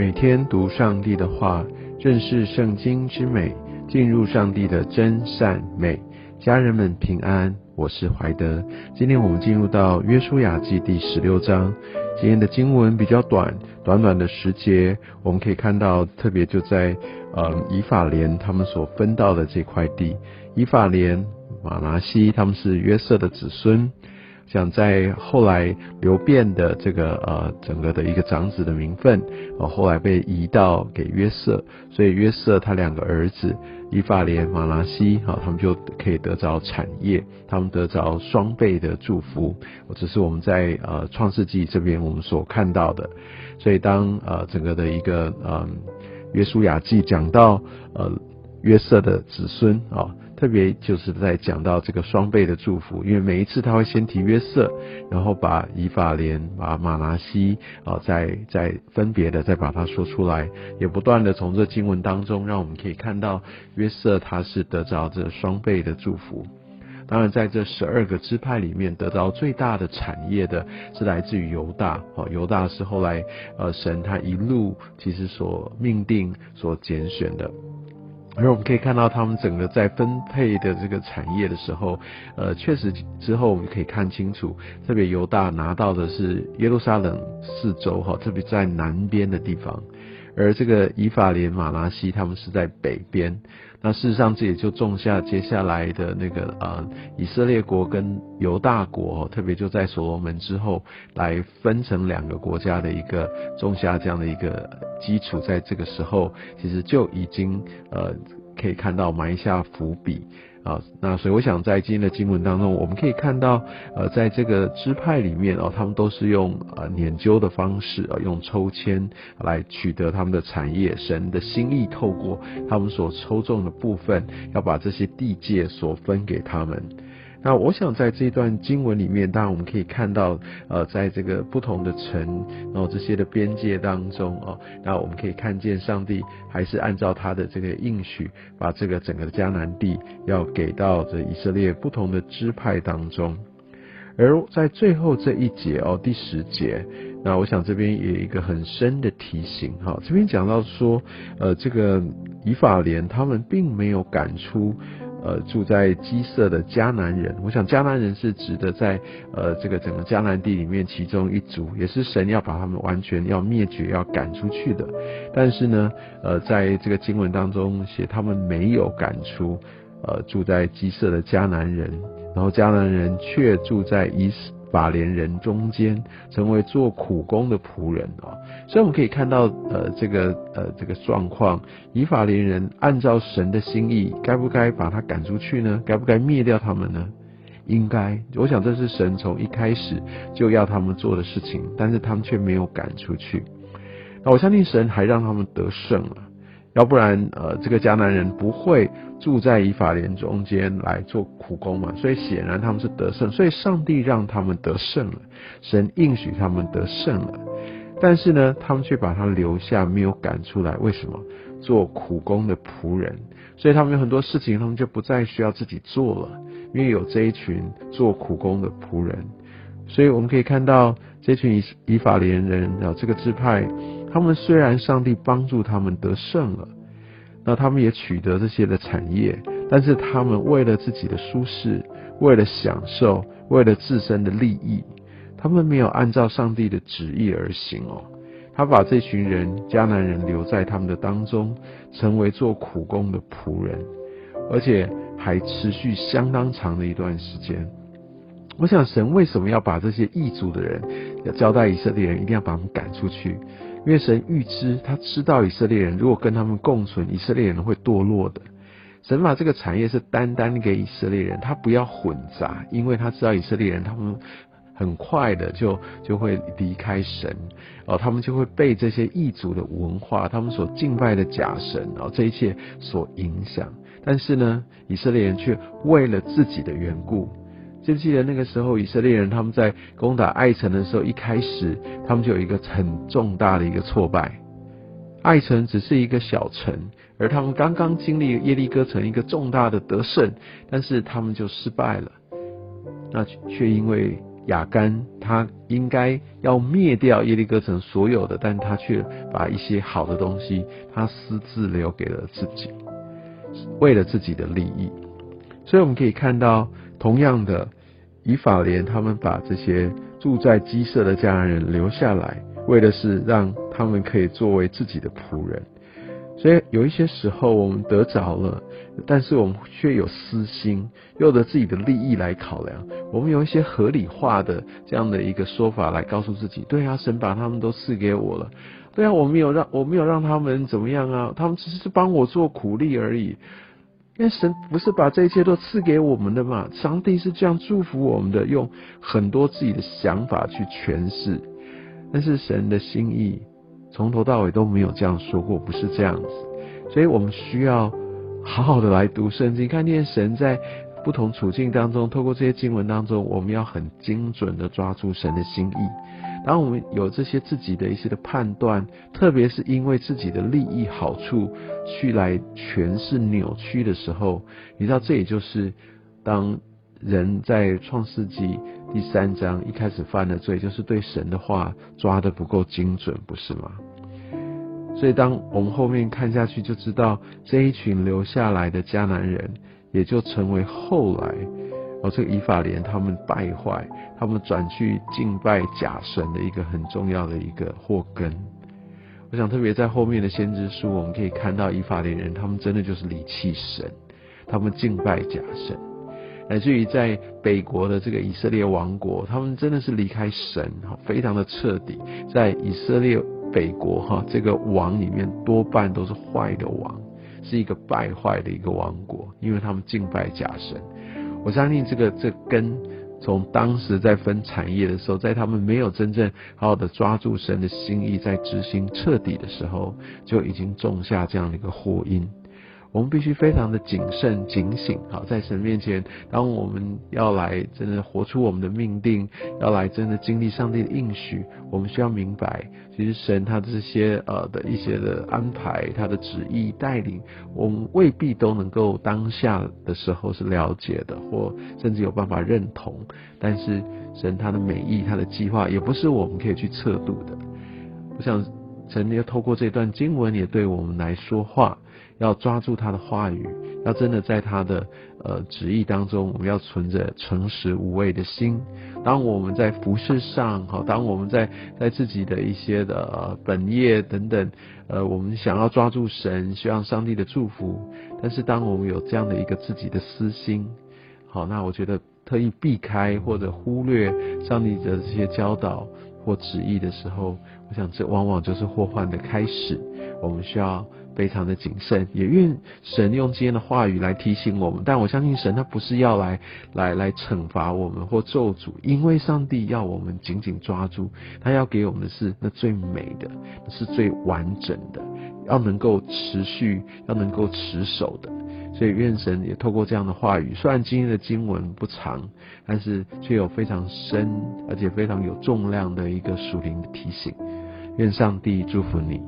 每天读上帝的话，认识圣经之美，进入上帝的真善美。家人们平安，我是怀德。今天我们进入到约书亚记第十六章。今天的经文比较短，短短的十节，我们可以看到，特别就在呃以法莲他们所分到的这块地，以法莲、马拿西他们是约瑟的子孙。像在后来流变的这个呃整个的一个长子的名分，哦后来被移到给约瑟，所以约瑟他两个儿子以法莲、马拉西，好他们就可以得着产业，他们得着双倍的祝福。这是我们在呃创世纪这边我们所看到的。所以当呃整个的一个呃约书亚记讲到呃约瑟的子孙啊。特别就是在讲到这个双倍的祝福，因为每一次他会先提约瑟，然后把以法莲、把马拿西啊，再再分别的再把它说出来，也不断的从这经文当中，让我们可以看到约瑟他是得着这双倍的祝福。当然，在这十二个支派里面，得到最大的产业的是来自于犹大。哦，犹大是后来呃神他一路其实所命定、所拣选的。而我们可以看到，他们整个在分配的这个产业的时候，呃，确实之后我们可以看清楚，特别犹大拿到的是耶路撒冷四周哈，特别在南边的地方。而这个以法莲、马拉西，他们是在北边。那事实上，这也就种下接下来的那个呃，以色列国跟犹大国，特别就在所罗门之后，来分成两个国家的一个种下这样的一个基础，在这个时候，其实就已经呃可以看到埋下伏笔。啊，那所以我想在今天的经文当中，我们可以看到，呃，在这个支派里面哦，他们都是用呃研究的方式啊，用抽签来取得他们的产业。神的心意透过他们所抽中的部分，要把这些地界所分给他们。那我想在这段经文里面，当然我们可以看到，呃，在这个不同的城，然后这些的边界当中哦，那我们可以看见上帝还是按照他的这个应许，把这个整个的迦南地要给到这以色列不同的支派当中。而在最后这一节哦，第十节，那我想这边也有一个很深的提醒哈，这边讲到说，呃，这个以法莲他们并没有赶出。呃，住在基色的迦南人，我想迦南人是指的在呃这个整个迦南地里面其中一族，也是神要把他们完全要灭绝、要赶出去的。但是呢，呃，在这个经文当中写他们没有赶出呃住在基色的迦南人，然后迦南人却住在以法莲人中间，成为做苦工的仆人啊，所以我们可以看到，呃，这个呃这个状况，以法莲人按照神的心意，该不该把他赶出去呢？该不该灭掉他们呢？应该，我想这是神从一开始就要他们做的事情，但是他们却没有赶出去。那我相信神还让他们得胜了。要不然，呃，这个迦南人不会住在以法莲中间来做苦工嘛，所以显然他们是得胜，所以上帝让他们得胜了，神应许他们得胜了，但是呢，他们却把他留下，没有赶出来，为什么？做苦工的仆人，所以他们有很多事情，他们就不再需要自己做了，因为有这一群做苦工的仆人，所以我们可以看到这群以以法莲人啊，这个支派。他们虽然上帝帮助他们得胜了，那他们也取得这些的产业，但是他们为了自己的舒适，为了享受，为了自身的利益，他们没有按照上帝的旨意而行哦。他把这群人迦南人留在他们的当中，成为做苦工的仆人，而且还持续相当长的一段时间。我想神为什么要把这些异族的人，要交代以色列人，一定要把他们赶出去？因为神预知，他知道以色列人如果跟他们共存，以色列人会堕落的。神把这个产业是单单给以色列人，他不要混杂，因为他知道以色列人他们很快的就就会离开神，哦，他们就会被这些异族的文化，他们所敬拜的假神，哦，这一切所影响。但是呢，以色列人却为了自己的缘故。记得那个时候，以色列人他们在攻打爱城的时候，一开始他们就有一个很重大的一个挫败。爱城只是一个小城，而他们刚刚经历耶利哥城一个重大的得胜，但是他们就失败了。那却因为亚干他应该要灭掉耶利哥城所有的，但他却把一些好的东西，他私自留给了自己，为了自己的利益。所以我们可以看到，同样的，以法莲他们把这些住在鸡舍的家人留下来，为的是让他们可以作为自己的仆人。所以有一些时候我们得着了，但是我们却有私心，用着自己的利益来考量。我们有一些合理化的这样的一个说法来告诉自己：对啊，神把他们都赐给我了。对啊，我没有让我没有让他们怎么样啊，他们只是帮我做苦力而已。因为神不是把这一切都赐给我们的嘛？上帝是这样祝福我们的，用很多自己的想法去诠释。但是神的心意。从头到尾都没有这样说过，不是这样子，所以我们需要好好的来读圣经，看见神在不同处境当中，透过这些经文当中，我们要很精准的抓住神的心意。当我们有这些自己的一些的判断，特别是因为自己的利益好处去来诠释扭曲的时候，你知道，这也就是当人在创世纪。第三章一开始犯的罪，就是对神的话抓的不够精准，不是吗？所以当我们后面看下去，就知道这一群留下来的迦南人，也就成为后来哦这个以法莲他们败坏，他们转去敬拜假神的一个很重要的一个祸根。我想特别在后面的先知书，我们可以看到以法莲人，他们真的就是离弃神，他们敬拜假神。乃至于在北国的这个以色列王国，他们真的是离开神哈，非常的彻底。在以色列北国哈，这个王里面多半都是坏的王，是一个败坏的一个王国，因为他们敬拜假神。我相信这个这根从当时在分产业的时候，在他们没有真正好好的抓住神的心意，在执行彻底的时候，就已经种下这样的一个祸因。我们必须非常的谨慎、警醒，好，在神面前，当我们要来真的活出我们的命定，要来真的经历上帝的应许，我们需要明白，其实神他这些呃的一些的安排，他的旨意带领，我们未必都能够当下的时候是了解的，或甚至有办法认同。但是神他的美意、他的计划，也不是我们可以去测度的。我想神要透过这段经文，也对我们来说话。要抓住他的话语，要真的在他的呃旨意当中，我们要存着诚实无畏的心。当我们在服饰上，好，当我们在在自己的一些的本业等等，呃，我们想要抓住神，希望上帝的祝福。但是当我们有这样的一个自己的私心，好，那我觉得特意避开或者忽略上帝的这些教导或旨意的时候，我想这往往就是祸患的开始。我们需要。非常的谨慎，也愿神用今天的话语来提醒我们。但我相信神他不是要来来来惩罚我们或咒诅，因为上帝要我们紧紧抓住，他要给我们的是那最美的，是最完整的，要能够持续，要能够持守的。所以愿神也透过这样的话语，虽然今天的经文不长，但是却有非常深而且非常有重量的一个属灵的提醒。愿上帝祝福你。